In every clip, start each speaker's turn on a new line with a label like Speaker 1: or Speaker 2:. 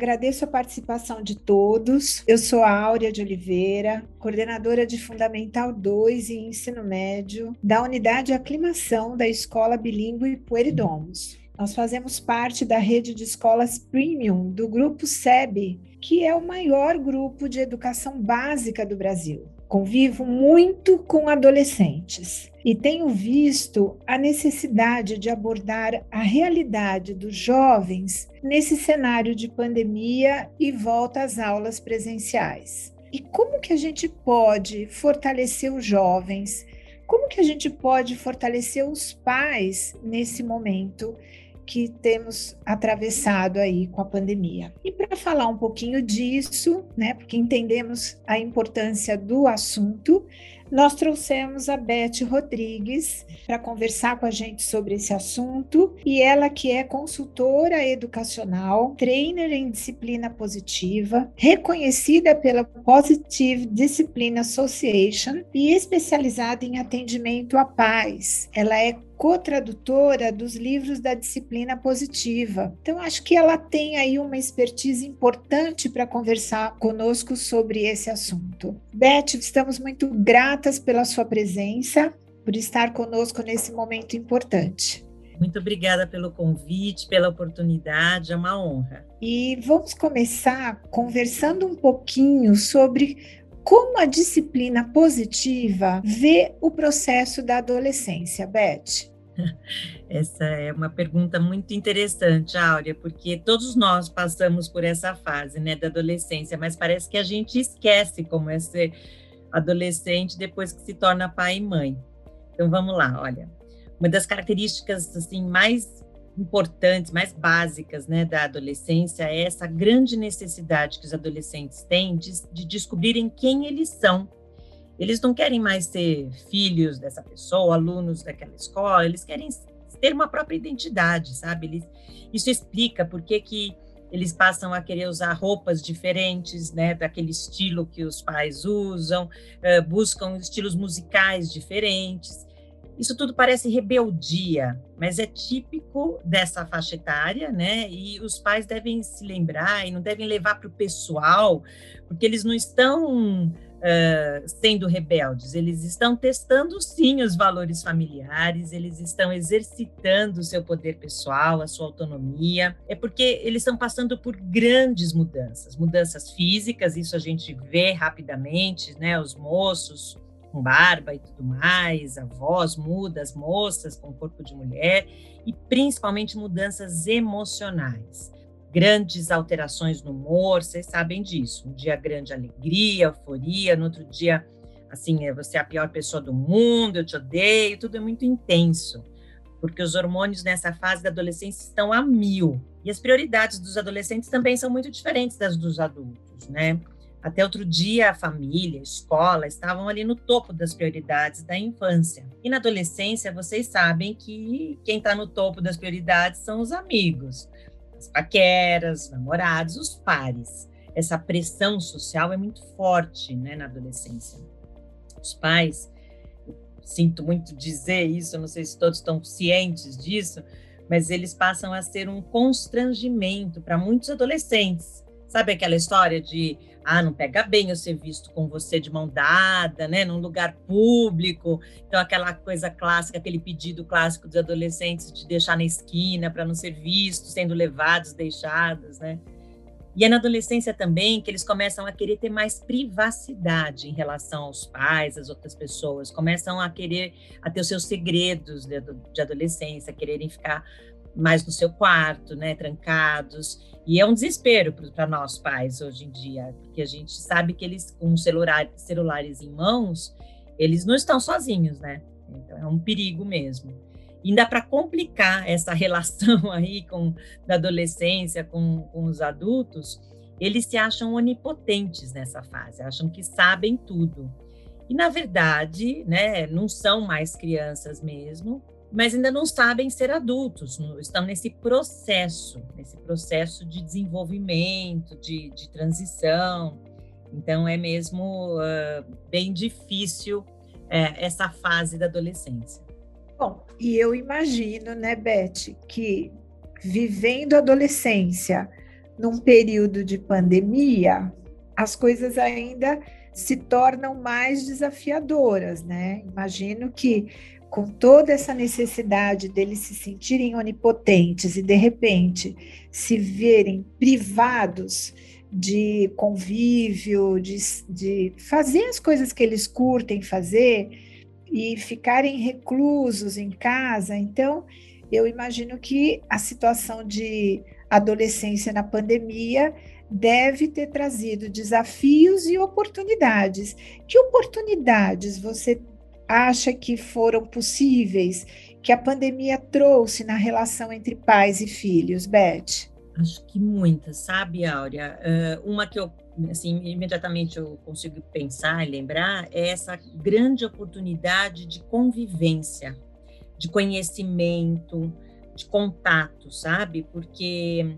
Speaker 1: Agradeço a participação de todos. Eu sou a Áurea de Oliveira, coordenadora de Fundamental 2 e Ensino Médio da Unidade Aclimação da Escola Bilingue Pueridomos. Nós fazemos parte da rede de escolas premium do grupo SEB, que é o maior grupo de educação básica do Brasil. Convivo muito com adolescentes e tenho visto a necessidade de abordar a realidade dos jovens nesse cenário de pandemia e volta às aulas presenciais. E como que a gente pode fortalecer os jovens? Como que a gente pode fortalecer os pais nesse momento que temos atravessado aí com a pandemia. E para falar um pouquinho disso, né, porque entendemos a importância do assunto, nós trouxemos a Beth Rodrigues para conversar com a gente sobre esse assunto e ela que é consultora educacional, trainer em disciplina positiva, reconhecida pela Positive Discipline Association e especializada em atendimento à paz. Ela é co-tradutora dos livros da disciplina positiva. Então, acho que ela tem aí uma expertise importante para conversar conosco sobre esse assunto. Beth, estamos muito gratas pela sua presença, por estar conosco nesse momento importante.
Speaker 2: Muito obrigada pelo convite, pela oportunidade, é uma honra.
Speaker 1: E vamos começar conversando um pouquinho sobre como a disciplina positiva vê o processo da adolescência, Beth?
Speaker 2: Essa é uma pergunta muito interessante, Áurea, porque todos nós passamos por essa fase, né, da adolescência, mas parece que a gente esquece como é ser adolescente depois que se torna pai e mãe. Então vamos lá, olha. Uma das características assim mais importantes, mais básicas, né, da adolescência é essa grande necessidade que os adolescentes têm de, de descobrirem quem eles são eles não querem mais ser filhos dessa pessoa, alunos daquela escola, eles querem ter uma própria identidade, sabe? Eles, isso explica por que, que eles passam a querer usar roupas diferentes, né, daquele estilo que os pais usam, uh, buscam estilos musicais diferentes. Isso tudo parece rebeldia, mas é típico dessa faixa etária, né? E os pais devem se lembrar e não devem levar para o pessoal, porque eles não estão uh, sendo rebeldes, eles estão testando sim os valores familiares, eles estão exercitando o seu poder pessoal, a sua autonomia, é porque eles estão passando por grandes mudanças, mudanças físicas, isso a gente vê rapidamente, né? Os moços com barba e tudo mais, a voz muda, as moças com corpo de mulher, e principalmente mudanças emocionais grandes alterações no humor, vocês sabem disso. Um dia grande alegria, euforia, no outro dia, assim, é, você é a pior pessoa do mundo, eu te odeio, tudo é muito intenso, porque os hormônios nessa fase da adolescência estão a mil. E as prioridades dos adolescentes também são muito diferentes das dos adultos, né? Até outro dia, a família, a escola estavam ali no topo das prioridades da infância. E na adolescência, vocês sabem que quem está no topo das prioridades são os amigos as paqueras, namorados, os pares. Essa pressão social é muito forte né, na adolescência. Os pais, sinto muito dizer isso, não sei se todos estão cientes disso, mas eles passam a ser um constrangimento para muitos adolescentes. Sabe aquela história de ah, não pega bem eu ser visto com você de mão dada, né, num lugar público. Então, aquela coisa clássica, aquele pedido clássico dos adolescentes de deixar na esquina para não ser vistos, sendo levados, deixados, né? E é na adolescência também que eles começam a querer ter mais privacidade em relação aos pais, às outras pessoas, começam a querer a ter os seus segredos de, de adolescência, quererem ficar mais no seu quarto, né, trancados. E é um desespero para nós pais hoje em dia, porque a gente sabe que eles, com celular, celulares em mãos, eles não estão sozinhos, né? Então é um perigo mesmo. E ainda para complicar essa relação aí com da adolescência com, com os adultos, eles se acham onipotentes nessa fase, acham que sabem tudo. E na verdade, né, não são mais crianças mesmo, mas ainda não sabem ser adultos, estão nesse processo, nesse processo de desenvolvimento, de, de transição. Então, é mesmo uh, bem difícil uh, essa fase da adolescência.
Speaker 1: Bom, e eu imagino, né, Beth, que vivendo a adolescência num período de pandemia, as coisas ainda se tornam mais desafiadoras, né? Imagino que com toda essa necessidade deles se sentirem onipotentes e de repente se verem privados de convívio, de, de fazer as coisas que eles curtem fazer e ficarem reclusos em casa. Então, eu imagino que a situação de adolescência na pandemia deve ter trazido desafios e oportunidades. Que oportunidades você acha que foram possíveis, que a pandemia trouxe na relação entre pais e filhos, Beth?
Speaker 2: Acho que muitas, sabe, Áurea? Uh, uma que eu, assim, imediatamente eu consigo pensar e lembrar é essa grande oportunidade de convivência, de conhecimento, de contato, sabe? Porque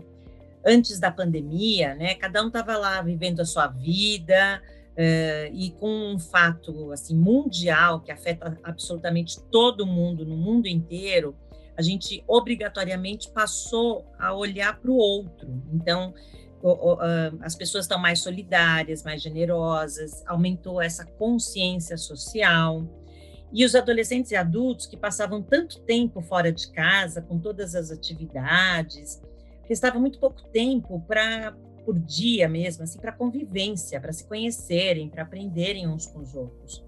Speaker 2: antes da pandemia, né, cada um estava lá vivendo a sua vida, Uh, e com um fato assim mundial que afeta absolutamente todo mundo no mundo inteiro, a gente obrigatoriamente passou a olhar para o outro. Então, as pessoas estão mais solidárias, mais generosas, aumentou essa consciência social. E os adolescentes e adultos que passavam tanto tempo fora de casa, com todas as atividades, restava muito pouco tempo para por dia mesmo, assim, para convivência, para se conhecerem, para aprenderem uns com os outros.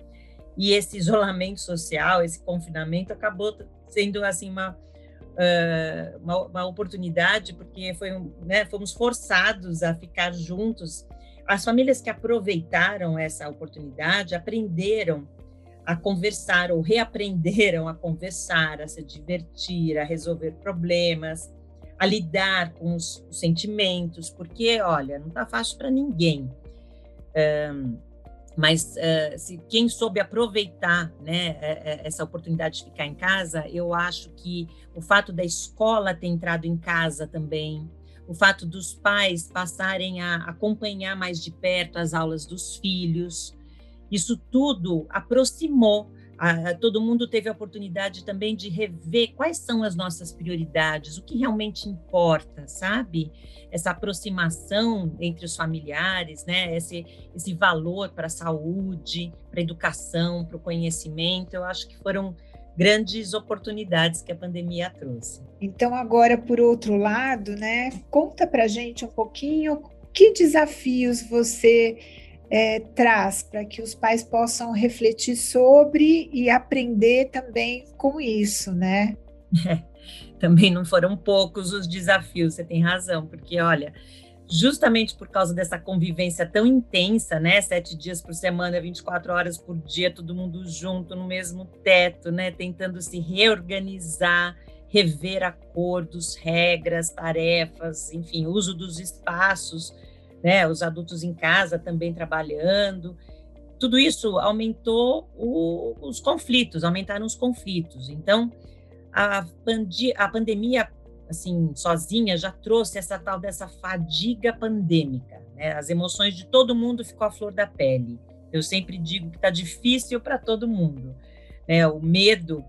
Speaker 2: E esse isolamento social, esse confinamento acabou sendo assim uma, uma, uma, oportunidade, porque foi, né, fomos forçados a ficar juntos. As famílias que aproveitaram essa oportunidade aprenderam a conversar ou reaprenderam a conversar, a se divertir, a resolver problemas, a lidar com os, os sentimentos, porque, olha, não está fácil para ninguém. Um, mas uh, se quem soube aproveitar né, é, é, essa oportunidade de ficar em casa, eu acho que o fato da escola ter entrado em casa também, o fato dos pais passarem a acompanhar mais de perto as aulas dos filhos, isso tudo aproximou a, todo mundo teve a oportunidade também de rever quais são as nossas prioridades, o que realmente importa, sabe? Essa aproximação entre os familiares, né? Esse, esse valor para a saúde, para a educação, para o conhecimento, eu acho que foram grandes oportunidades que a pandemia trouxe.
Speaker 1: Então, agora, por outro lado, né? Conta para gente um pouquinho que desafios você é, traz para que os pais possam refletir sobre e aprender também com isso, né?
Speaker 2: É, também não foram poucos os desafios, você tem razão, porque olha, justamente por causa dessa convivência tão intensa, né? Sete dias por semana, 24 horas por dia, todo mundo junto no mesmo teto, né? Tentando se reorganizar, rever acordos, regras, tarefas, enfim, uso dos espaços né, os adultos em casa também trabalhando. Tudo isso aumentou o, os conflitos, aumentaram os conflitos. Então, a, pandi a pandemia, assim, sozinha, já trouxe essa tal dessa fadiga pandêmica. Né? As emoções de todo mundo ficou à flor da pele. Eu sempre digo que está difícil para todo mundo. Né? O medo,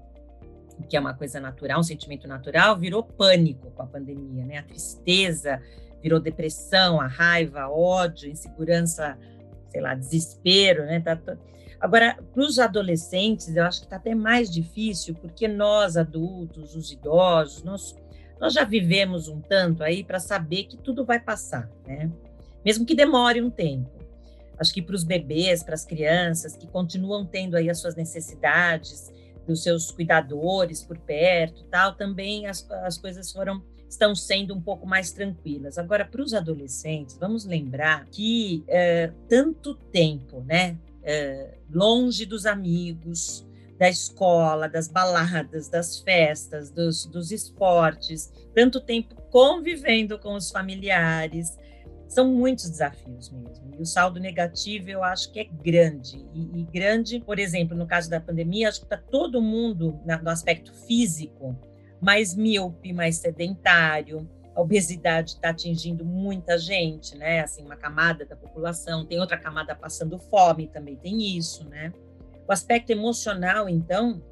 Speaker 2: que é uma coisa natural, um sentimento natural, virou pânico com a pandemia. Né? A tristeza, virou depressão, a raiva, ódio, insegurança, sei lá, desespero, né? Tá... Agora, para os adolescentes, eu acho que está até mais difícil, porque nós, adultos, os idosos, nós, nós já vivemos um tanto aí para saber que tudo vai passar, né? Mesmo que demore um tempo. Acho que para os bebês, para as crianças que continuam tendo aí as suas necessidades, dos seus cuidadores por perto, tal, também as, as coisas foram estão sendo um pouco mais tranquilas. Agora, para os adolescentes, vamos lembrar que é, tanto tempo, né, é, longe dos amigos, da escola, das baladas, das festas, dos, dos esportes, tanto tempo convivendo com os familiares, são muitos desafios mesmo. E o saldo negativo eu acho que é grande. E, e grande, por exemplo, no caso da pandemia, acho que está todo mundo na, no aspecto físico mais míope, mais sedentário. A obesidade está atingindo muita gente, né? Assim, uma camada da população, tem outra camada passando fome, também tem isso, né? O aspecto emocional, então,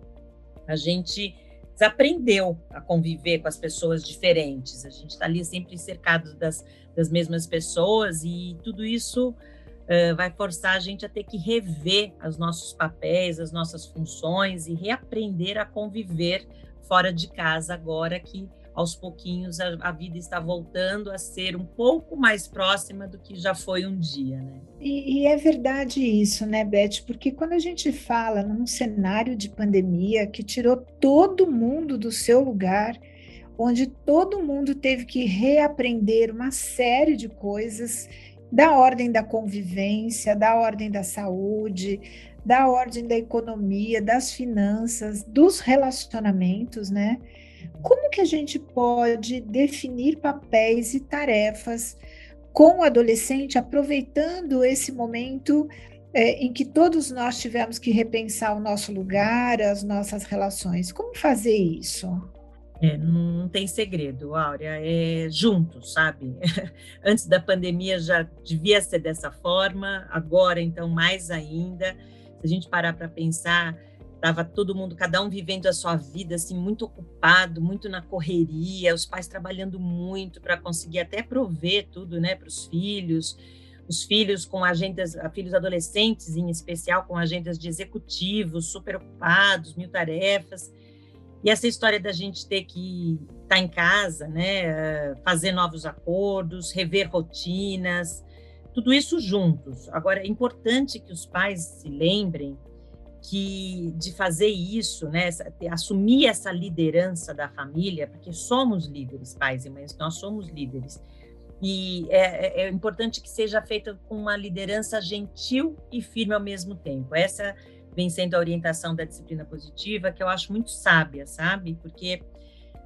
Speaker 2: a gente desaprendeu a conviver com as pessoas diferentes. A gente está ali sempre cercado das, das mesmas pessoas e tudo isso uh, vai forçar a gente a ter que rever os nossos papéis, as nossas funções e reaprender a conviver fora de casa agora que aos pouquinhos a, a, vida está voltando a ser um pouco mais próxima do que já foi um dia, né?
Speaker 1: E, e, é verdade isso, né, Beth? Porque quando a gente fala num cenário de pandemia que tirou todo mundo do seu lugar, onde todo mundo teve que reaprender uma série de coisas da ordem da convivência, da ordem da saúde, da ordem da economia, das finanças, dos relacionamentos, né? Como que a gente pode definir papéis e tarefas com o adolescente, aproveitando esse momento é, em que todos nós tivemos que repensar o nosso lugar, as nossas relações? Como fazer isso?
Speaker 2: É, não tem segredo, Áurea, é juntos, sabe? Antes da pandemia já devia ser dessa forma, agora então mais ainda. Se a gente parar para pensar, Estava todo mundo, cada um vivendo a sua vida, assim, muito ocupado, muito na correria, os pais trabalhando muito para conseguir até prover tudo, né, para os filhos, os filhos com agendas, filhos adolescentes em especial, com agendas de executivos, super ocupados, mil tarefas. E essa história da gente ter que estar tá em casa, né, fazer novos acordos, rever rotinas, tudo isso juntos. Agora, é importante que os pais se lembrem que de fazer isso, né, assumir essa liderança da família, porque somos líderes, pais e mães, nós somos líderes. E é, é, é importante que seja feita com uma liderança gentil e firme ao mesmo tempo. Essa vem sendo a orientação da disciplina positiva, que eu acho muito sábia, sabe? Porque,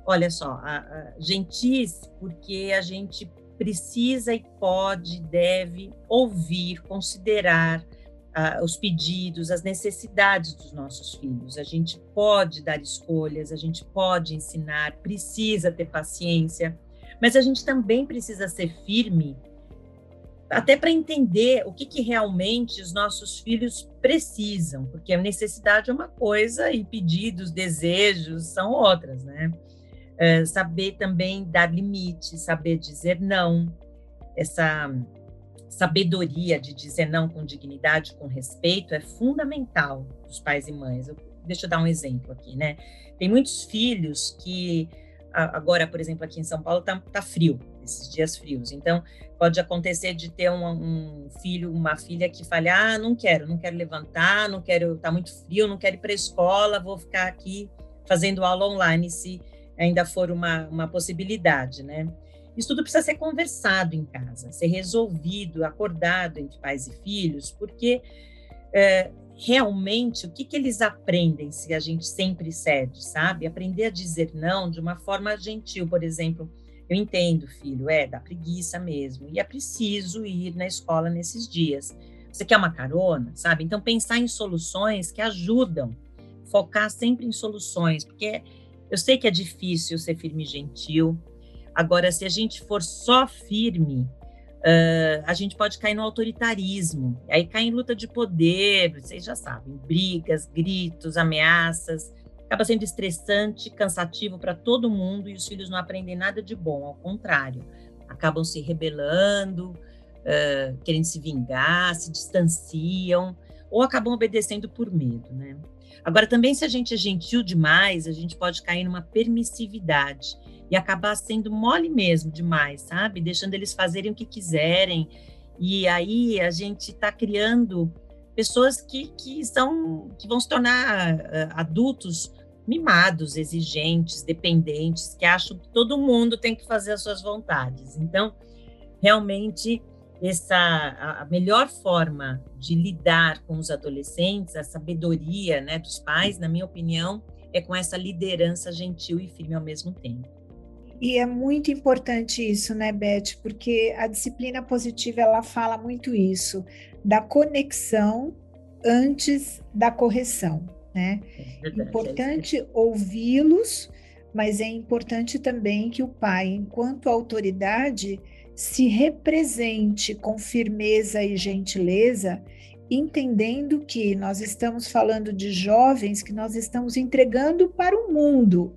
Speaker 2: olha só, a, a, gentis, porque a gente precisa e pode, deve ouvir, considerar, os pedidos, as necessidades dos nossos filhos. A gente pode dar escolhas, a gente pode ensinar, precisa ter paciência, mas a gente também precisa ser firme, até para entender o que, que realmente os nossos filhos precisam, porque a necessidade é uma coisa e pedidos, desejos são outras, né? Saber também dar limites, saber dizer não, essa sabedoria de dizer não com dignidade, com respeito, é fundamental dos pais e mães. Eu, deixa eu dar um exemplo aqui, né? Tem muitos filhos que agora, por exemplo, aqui em São Paulo tá, tá frio, esses dias frios. Então, pode acontecer de ter um, um, filho, uma filha que fale: "Ah, não quero, não quero levantar, não quero, tá muito frio, não quero ir para a escola, vou ficar aqui fazendo aula online se ainda for uma, uma possibilidade, né? Isso tudo precisa ser conversado em casa, ser resolvido, acordado entre pais e filhos, porque é, realmente o que, que eles aprendem se a gente sempre cede, sabe? Aprender a dizer não de uma forma gentil, por exemplo. Eu entendo, filho, é da preguiça mesmo, e é preciso ir na escola nesses dias. Você quer uma carona, sabe? Então, pensar em soluções que ajudam, focar sempre em soluções, porque eu sei que é difícil ser firme e gentil, Agora, se a gente for só firme, uh, a gente pode cair no autoritarismo. Aí cai em luta de poder, vocês já sabem, brigas, gritos, ameaças. Acaba sendo estressante, cansativo para todo mundo e os filhos não aprendem nada de bom, ao contrário, acabam se rebelando, uh, querendo se vingar, se distanciam ou acabam obedecendo por medo, né? Agora, também, se a gente é gentil demais, a gente pode cair numa permissividade e acabar sendo mole mesmo demais, sabe? Deixando eles fazerem o que quiserem. E aí a gente está criando pessoas que, que são que vão se tornar uh, adultos mimados, exigentes, dependentes, que acham que todo mundo tem que fazer as suas vontades. Então, realmente essa a melhor forma de lidar com os adolescentes, a sabedoria, né, dos pais, na minha opinião, é com essa liderança gentil e firme ao mesmo tempo.
Speaker 1: E é muito importante isso, né, Beth? Porque a disciplina positiva ela fala muito isso, da conexão antes da correção, né? É importante ouvi-los, mas é importante também que o pai, enquanto autoridade, se represente com firmeza e gentileza entendendo que nós estamos falando de jovens que nós estamos entregando para o mundo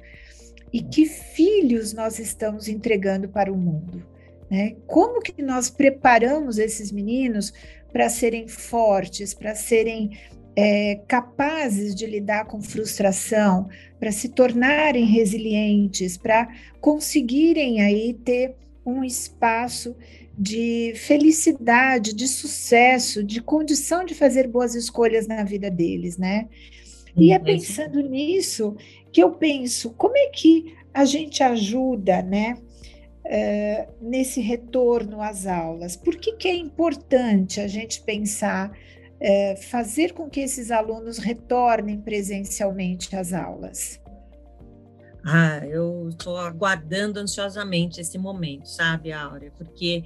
Speaker 1: e que filhos nós estamos entregando para o mundo. Né? Como que nós preparamos esses meninos para serem fortes, para serem é, capazes de lidar com frustração, para se tornarem resilientes, para conseguirem aí ter um espaço de felicidade, de sucesso, de condição de fazer boas escolhas na vida deles, né? E é uhum. pensando nisso que eu penso, como é que a gente ajuda, né, uh, nesse retorno às aulas? Por que, que é importante a gente pensar, uh, fazer com que esses alunos retornem presencialmente às aulas?
Speaker 2: Ah, eu estou aguardando ansiosamente esse momento, sabe, Áurea? Porque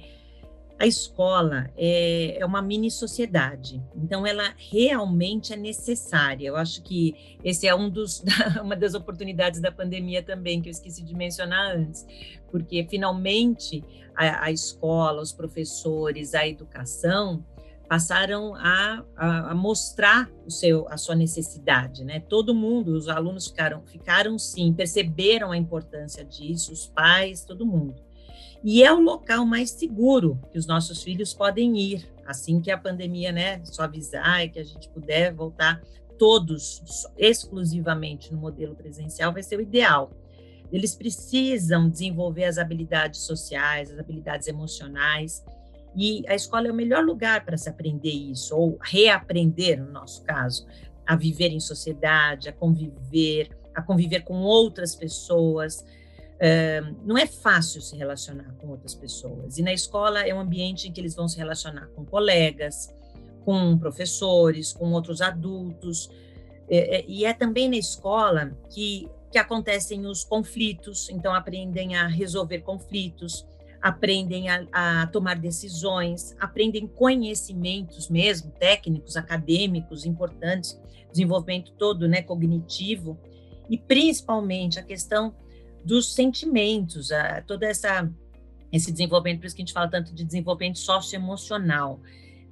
Speaker 2: a escola é, é, uma mini sociedade, então ela realmente é necessária. Eu acho que esse é um dos, uma das oportunidades da pandemia também, que eu esqueci de mencionar antes, porque finalmente a, a escola, os professores, a educação passaram a, a, a, mostrar o seu, a sua necessidade, né? Todo mundo, os alunos ficaram, ficaram sim, perceberam a importância disso, os pais, todo mundo. E é o local mais seguro que os nossos filhos podem ir, assim que a pandemia, né, suavizar e que a gente puder voltar todos exclusivamente no modelo presencial, vai ser o ideal. Eles precisam desenvolver as habilidades sociais, as habilidades emocionais, e a escola é o melhor lugar para se aprender isso, ou reaprender, no nosso caso, a viver em sociedade, a conviver, a conviver com outras pessoas. Não é fácil se relacionar com outras pessoas. E na escola é um ambiente em que eles vão se relacionar com colegas, com professores, com outros adultos. É, é, e é também na escola que, que acontecem os conflitos, então aprendem a resolver conflitos, aprendem a, a, tomar decisões, aprendem conhecimentos mesmo, técnicos, acadêmicos importantes, desenvolvimento todo, né, cognitivo, e principalmente a questão dos sentimentos, a, toda essa esse desenvolvimento, por isso que a gente fala tanto de desenvolvimento socioemocional.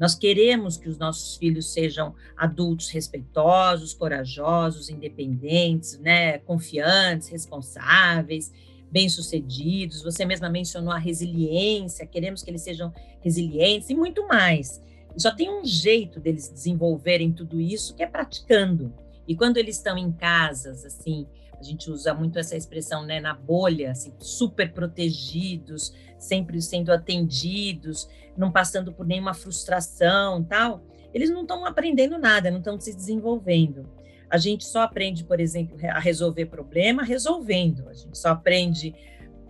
Speaker 2: Nós queremos que os nossos filhos sejam adultos respeitosos, corajosos, independentes, né, confiantes, responsáveis, bem-sucedidos. Você mesma mencionou a resiliência, queremos que eles sejam resilientes e muito mais. Só tem um jeito deles desenvolverem tudo isso que é praticando. E quando eles estão em casas, assim, a gente usa muito essa expressão, né, na bolha, assim, super protegidos, sempre sendo atendidos, não passando por nenhuma frustração, tal. Eles não estão aprendendo nada, não estão se desenvolvendo. A gente só aprende, por exemplo, a resolver problema resolvendo. A gente só aprende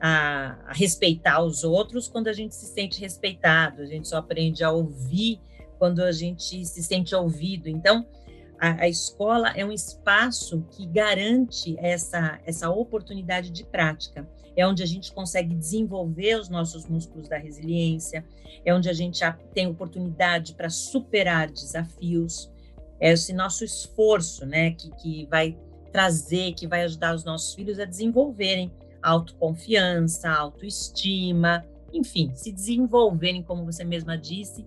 Speaker 2: a, a, respeitar os outros quando a gente se sente respeitado. A gente só aprende a ouvir quando a gente se sente ouvido. Então, a, a escola é um espaço que garante essa, essa oportunidade de prática. É onde a gente consegue desenvolver os nossos músculos da resiliência, é onde a gente tem oportunidade para superar desafios, é esse nosso esforço, né, que, que vai trazer, que vai ajudar os nossos filhos a desenvolverem autoconfiança, autoestima, enfim, se desenvolverem, como você mesma disse,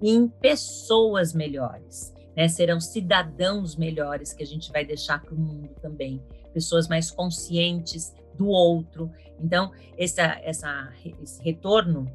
Speaker 2: em pessoas melhores, né? Serão cidadãos melhores que a gente vai deixar para o mundo também, pessoas mais conscientes do outro. Então, essa, essa, esse retorno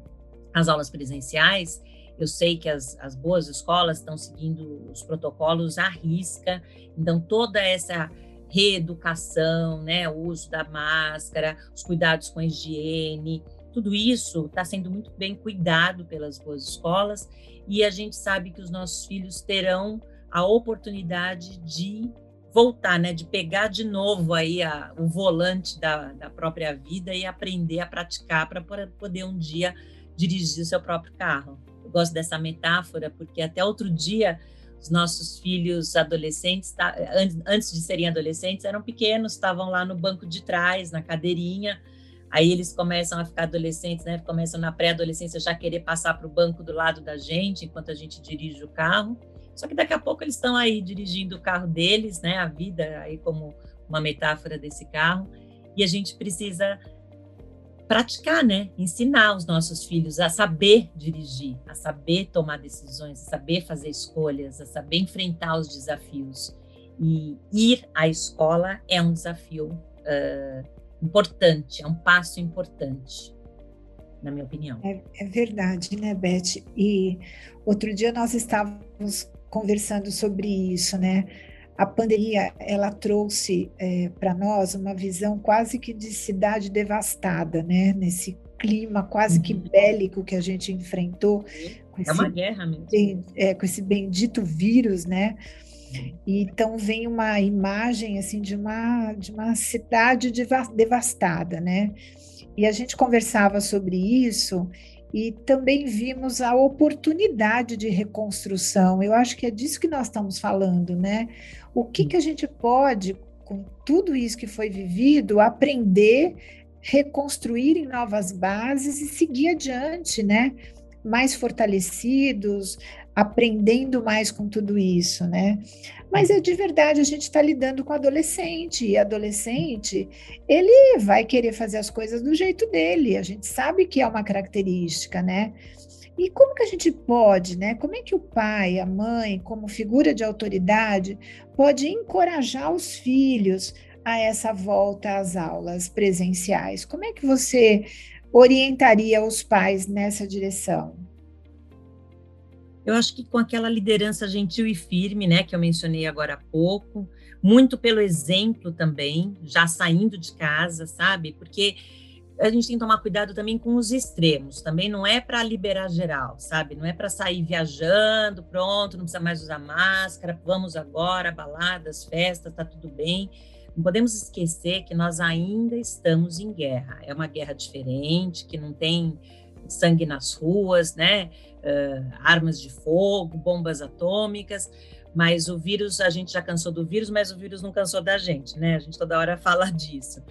Speaker 2: às aulas presenciais eu sei que as, as boas escolas estão seguindo os protocolos à risca, então toda essa reeducação, né, o uso da máscara, os cuidados com a higiene, tudo isso está sendo muito bem cuidado pelas boas escolas e a gente sabe que os nossos filhos terão a oportunidade de voltar, né, de pegar de novo aí a, o volante da, da própria vida e aprender a praticar para poder um dia dirigir seu próprio carro. Eu gosto dessa metáfora porque até outro dia os nossos filhos adolescentes, tá, antes de serem adolescentes, eram pequenos, estavam lá no banco de trás, na cadeirinha. Aí eles começam a ficar adolescentes, né? Começam na pré-adolescência já querer passar para o banco do lado da gente enquanto a gente dirige o carro. Só que daqui a pouco eles estão aí dirigindo o carro deles, né? A vida aí como uma metáfora desse carro. E a gente precisa praticar, né? Ensinar os nossos filhos a saber dirigir, a saber tomar decisões, a saber fazer escolhas, a saber enfrentar os desafios. E ir à escola é um desafio uh, importante, é um passo importante, na minha opinião.
Speaker 1: É, é verdade, né, Beth? E outro dia nós estávamos conversando sobre isso, né? A pandemia ela trouxe é, para nós uma visão quase que de cidade devastada, né? Nesse clima quase que uhum. bélico que a gente enfrentou.
Speaker 2: é uma guerra mesmo.
Speaker 1: É, com esse bendito vírus, né? Então vem uma imagem assim de uma de uma cidade devastada, né? E a gente conversava sobre isso e também vimos a oportunidade de reconstrução. Eu acho que é disso que nós estamos falando, né? O que, que a gente pode, com tudo isso que foi vivido, aprender, reconstruir em novas bases e seguir adiante, né? Mais fortalecidos, aprendendo mais com tudo isso, né? Mas é de verdade, a gente está lidando com adolescente, e adolescente, ele vai querer fazer as coisas do jeito dele, a gente sabe que é uma característica, né? E como que a gente pode, né? Como é que o pai, a mãe, como figura de autoridade, pode encorajar os filhos a essa volta às aulas presenciais? Como é que você orientaria os pais nessa direção?
Speaker 2: Eu acho que com aquela liderança gentil e firme, né, que eu mencionei agora há pouco, muito pelo exemplo também, já saindo de casa, sabe? Porque a gente tem que tomar cuidado também com os extremos. Também não é para liberar geral, sabe? Não é para sair viajando, pronto, não precisa mais usar máscara, vamos agora, baladas, festas, tá tudo bem. Não podemos esquecer que nós ainda estamos em guerra. É uma guerra diferente, que não tem sangue nas ruas, né? Uh, armas de fogo, bombas atômicas, mas o vírus, a gente já cansou do vírus, mas o vírus não cansou da gente, né? A gente toda hora fala disso.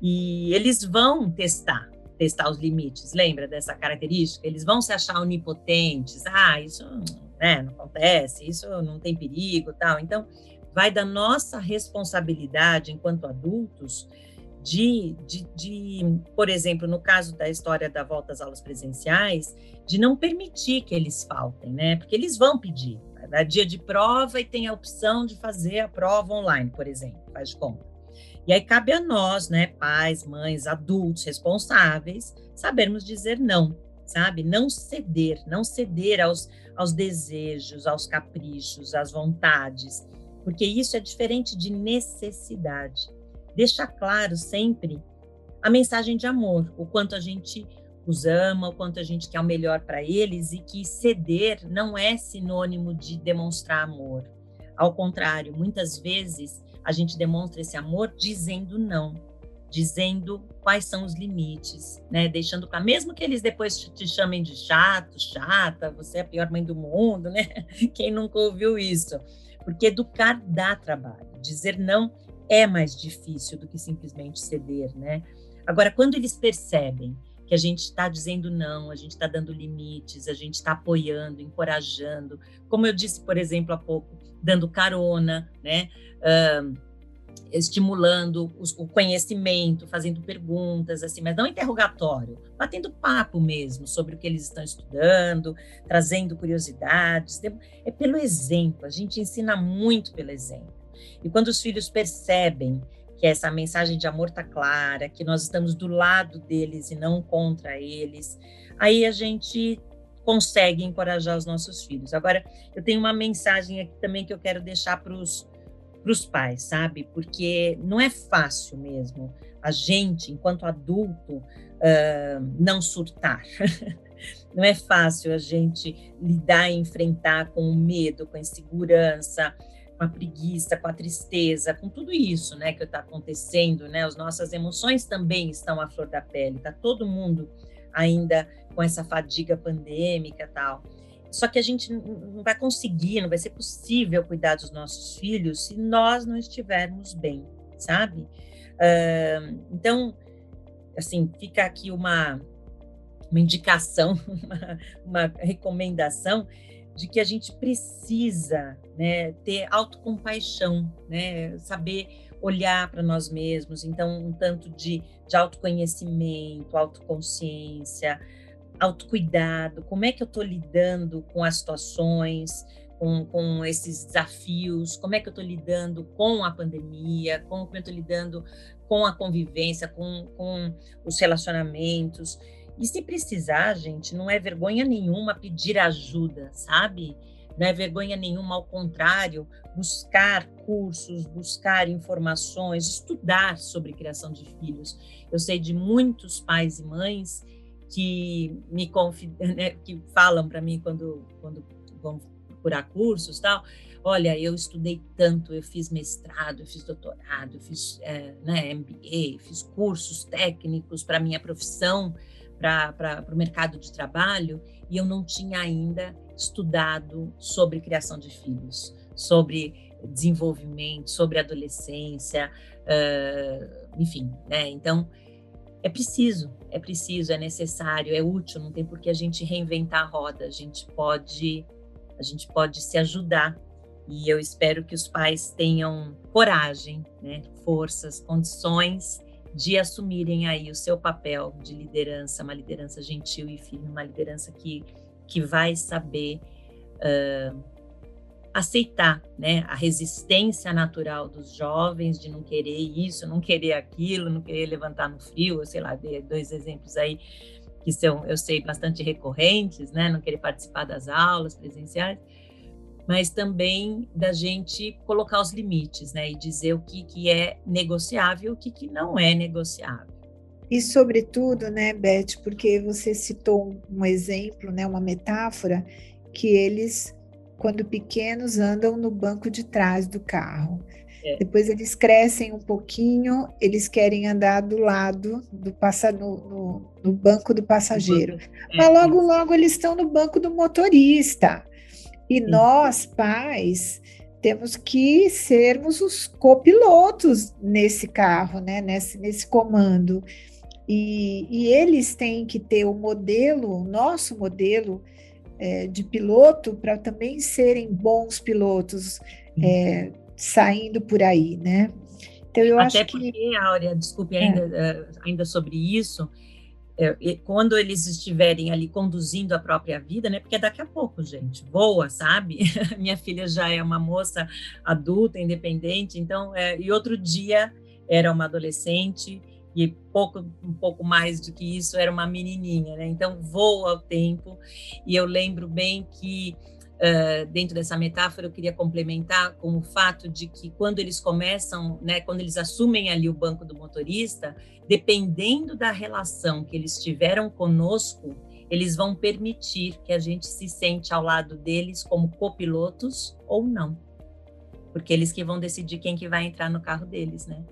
Speaker 2: E eles vão testar, testar os limites, lembra dessa característica? Eles vão se achar onipotentes, ah, isso né, não acontece, isso não tem perigo tal. Então, vai da nossa responsabilidade enquanto adultos de, de, de, por exemplo, no caso da história da volta às aulas presenciais, de não permitir que eles faltem, né? Porque eles vão pedir. Né? Dia de prova e tem a opção de fazer a prova online, por exemplo, faz de conta. E aí cabe a nós, né, pais, mães, adultos responsáveis, sabermos dizer não, sabe? Não ceder, não ceder aos, aos desejos, aos caprichos, às vontades, porque isso é diferente de necessidade deixa claro sempre a mensagem de amor, o quanto a gente os ama, o quanto a gente quer o melhor para eles e que ceder não é sinônimo de demonstrar amor. Ao contrário, muitas vezes a gente demonstra esse amor dizendo não, dizendo quais são os limites, né? Deixando para mesmo que eles depois te, chamem de chato, chata, você é a pior mãe do mundo, né? Quem nunca ouviu isso? Porque educar dá trabalho. Dizer não é mais difícil do que simplesmente ceder, né? Agora, quando eles percebem que a gente está dizendo não, a gente está dando limites, a gente está apoiando, encorajando, como eu disse, por exemplo, há pouco, dando carona, né? Estimulando os, o conhecimento, fazendo perguntas, assim, mas não interrogatório, batendo papo mesmo sobre o que eles estão estudando, trazendo curiosidades. É pelo exemplo, a gente ensina muito pelo exemplo. E quando os filhos percebem que essa mensagem de amor está clara, que nós estamos do lado deles e não contra eles, aí a gente consegue encorajar os nossos filhos. Agora, eu tenho uma mensagem aqui também que eu quero deixar para os pais, sabe? Porque não é fácil mesmo a gente, enquanto adulto, uh, não surtar. não é fácil a gente lidar e enfrentar com o medo, com a insegurança, com a preguiça, com a tristeza, com tudo isso, né, que está acontecendo, né, as nossas emoções também estão à flor da pele, tá todo mundo ainda com essa fadiga pandêmica tal. Só que a gente não vai conseguir, não vai ser possível cuidar dos nossos filhos se nós não estivermos bem, sabe? Uh, então, assim, fica aqui uma, uma indicação, uma, uma recomendação de que a gente precisa né, ter autocompaixão, né, saber olhar para nós mesmos, então um tanto de, de autoconhecimento, autoconsciência, autocuidado, como é que eu estou lidando com as situações, com, com, esses desafios, como é que eu estou lidando com a pandemia, como eu estou lidando com a convivência, com, com os relacionamentos. E se precisar, gente, não é vergonha nenhuma pedir ajuda, sabe? Não é vergonha nenhuma, ao contrário, buscar cursos, buscar informações, estudar sobre criação de filhos. Eu sei de muitos pais e mães que me né, que falam para mim quando, quando vão procurar cursos tal, olha, eu estudei tanto, eu fiz mestrado, eu fiz doutorado, eu fiz é, né, MBA, fiz cursos técnicos para minha profissão, para o mercado de trabalho, e eu não tinha ainda estudado sobre criação de filhos, sobre desenvolvimento, sobre adolescência, uh, enfim, né? Então, é preciso, é preciso, é necessário, é útil, não tem por que a gente reinventar a roda, a gente pode, a gente pode se ajudar. E eu espero que os pais tenham coragem, né, forças, condições de assumirem aí o seu papel de liderança, uma liderança gentil e firme, uma liderança que, que vai saber uh, aceitar né, a resistência natural dos jovens de não querer isso, não querer aquilo, não querer levantar no frio, sei lá, dei dois exemplos aí que são, eu sei, bastante recorrentes, né, não querer participar das aulas presenciais, mas também da gente colocar os limites, né, e dizer o que, que é negociável e o que, que não é negociável.
Speaker 1: E sobretudo, né, Beth, porque você citou um exemplo, né, uma metáfora que eles quando pequenos, andam no banco de trás do carro. É. Depois eles crescem um pouquinho, eles querem andar do lado do passa no, no, no banco do passageiro. É. Mas logo, logo eles estão no banco do motorista. E Sim. nós, pais, temos que sermos os copilotos nesse carro, né? nesse, nesse comando. E, e eles têm que ter o modelo, o nosso modelo, é, de piloto para também serem bons pilotos é, saindo por aí, né?
Speaker 2: Então eu Até acho porque, que Áurea, desculpe é. ainda, é. ainda sobre isso, é, quando eles estiverem ali conduzindo a própria vida, né? Porque daqui a pouco, gente, voa, sabe? Minha filha já é uma moça adulta, independente, então, é, e outro dia era uma adolescente e pouco, um pouco mais do que isso era uma menininha, né? Então voa o tempo e eu lembro bem que uh, dentro dessa metáfora eu queria complementar com o fato de que quando eles começam, né, quando eles assumem ali o banco do motorista, dependendo da relação que eles tiveram conosco, eles vão permitir que a gente se sente ao lado deles como copilotos ou não. Porque eles que vão decidir quem que vai entrar no carro deles, né?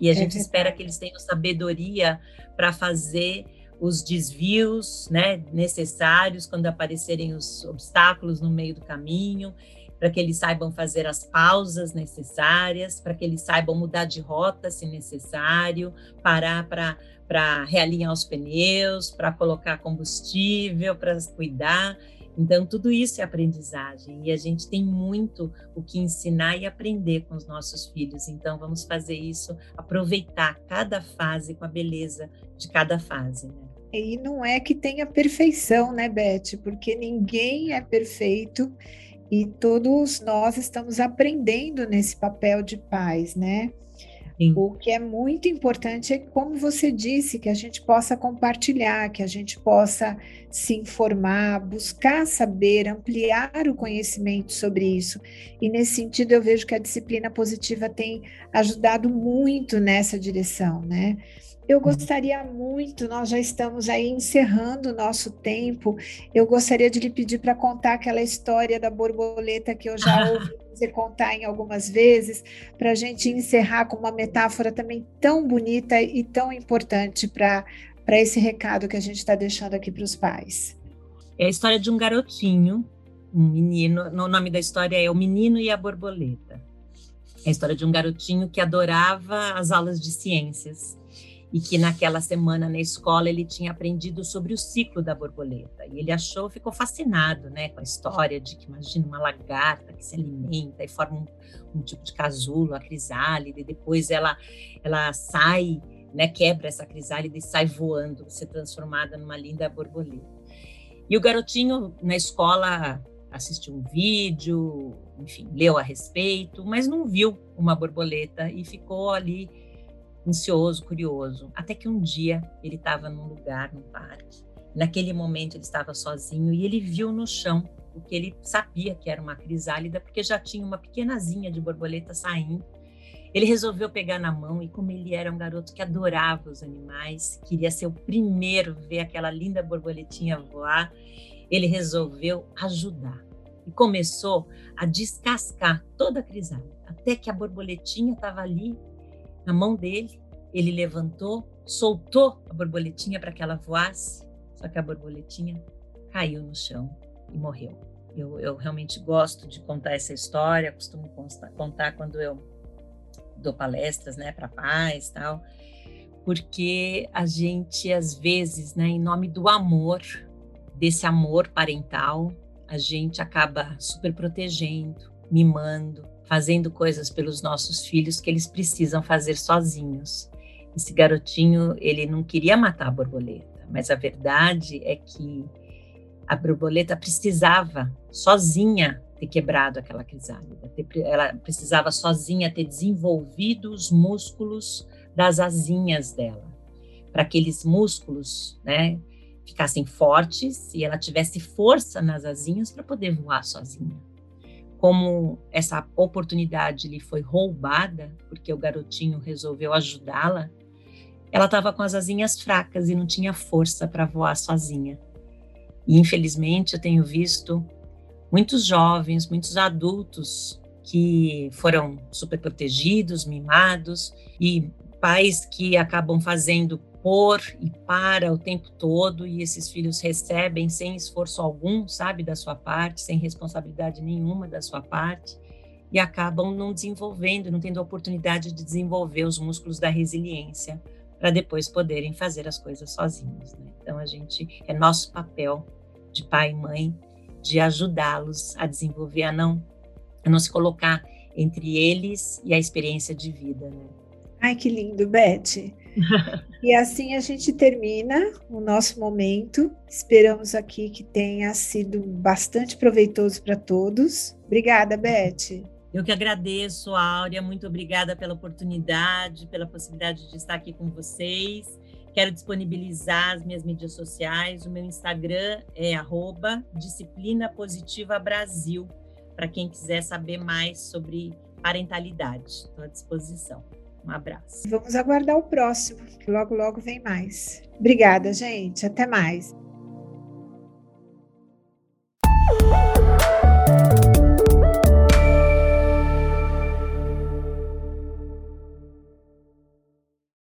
Speaker 2: E a é gente espera que eles tenham sabedoria para fazer os desvios né, necessários quando aparecerem os obstáculos no meio do caminho, para que eles saibam fazer as pausas necessárias, para que eles saibam mudar de rota se necessário, parar para realinhar os pneus, para colocar combustível, para cuidar. Então, tudo isso é aprendizagem e a gente tem muito o que ensinar e aprender com os nossos filhos. Então, vamos fazer isso, aproveitar cada fase com a beleza de cada fase. Né?
Speaker 1: E não é que tenha perfeição, né, Beth? Porque ninguém é perfeito e todos nós estamos aprendendo nesse papel de pais, né? Sim. O que é muito importante é, como você disse, que a gente possa compartilhar, que a gente possa se informar, buscar saber, ampliar o conhecimento sobre isso. E nesse sentido, eu vejo que a disciplina positiva tem ajudado muito nessa direção, né? Eu gostaria muito, nós já estamos aí encerrando o nosso tempo. Eu gostaria de lhe pedir para contar aquela história da borboleta que eu já ouvi você contar em algumas vezes, para a gente encerrar com uma metáfora também tão bonita e tão importante para esse recado que a gente está deixando aqui para os pais.
Speaker 2: É a história de um garotinho, um menino. O nome da história é O Menino e a Borboleta. É a história de um garotinho que adorava as aulas de ciências e que naquela semana na escola ele tinha aprendido sobre o ciclo da borboleta. E ele achou, ficou fascinado né, com a história de que, imagina, uma lagarta que se alimenta e forma um, um tipo de casulo, a crisálida, e depois ela, ela sai, né, quebra essa crisálida e sai voando, se transformada numa linda borboleta. E o garotinho na escola assistiu um vídeo, enfim, leu a respeito, mas não viu uma borboleta e ficou ali ansioso, curioso. Até que um dia ele estava num lugar, num parque. Naquele momento ele estava sozinho e ele viu no chão o que ele sabia que era uma crisálida, porque já tinha uma pequenazinha de borboleta saindo. Ele resolveu pegar na mão e, como ele era um garoto que adorava os animais, queria ser o primeiro a ver aquela linda borboletinha voar, ele resolveu ajudar e começou a descascar toda a crisálida, até que a borboletinha estava ali na mão dele. Ele levantou, soltou a borboletinha para que ela voasse, só que a borboletinha caiu no chão e morreu. Eu, eu realmente gosto de contar essa história, costumo contar quando eu dou palestras, né, para pais, tal, porque a gente às vezes, né, em nome do amor, desse amor parental, a gente acaba super protegendo, mimando, fazendo coisas pelos nossos filhos que eles precisam fazer sozinhos. Esse garotinho, ele não queria matar a borboleta, mas a verdade é que a borboleta precisava sozinha ter quebrado aquela crisálida, ela precisava sozinha ter desenvolvido os músculos das asinhas dela, para aqueles músculos, né, ficassem fortes e ela tivesse força nas asinhas para poder voar sozinha como essa oportunidade lhe foi roubada, porque o garotinho resolveu ajudá-la, ela estava com as asinhas fracas e não tinha força para voar sozinha. E infelizmente eu tenho visto muitos jovens, muitos adultos que foram super protegidos, mimados e pais que acabam fazendo por e para o tempo todo e esses filhos recebem sem esforço algum, sabe, da sua parte, sem responsabilidade nenhuma da sua parte e acabam não desenvolvendo, não tendo a oportunidade de desenvolver os músculos da resiliência para depois poderem fazer as coisas sozinhos. Né? Então a gente é nosso papel de pai e mãe de ajudá-los a desenvolver, a não, a não se colocar entre eles e a experiência de vida. Né?
Speaker 1: Ai, que lindo, Beth. e assim a gente termina o nosso momento. Esperamos aqui que tenha sido bastante proveitoso para todos. Obrigada, Beth.
Speaker 2: Eu que agradeço, Áurea. Muito obrigada pela oportunidade, pela possibilidade de estar aqui com vocês. Quero disponibilizar as minhas mídias sociais. O meu Instagram é Disciplina Positiva Brasil, para quem quiser saber mais sobre parentalidade. Estou à disposição. Um abraço.
Speaker 1: Vamos aguardar o próximo, que logo, logo vem mais. Obrigada, gente. Até mais.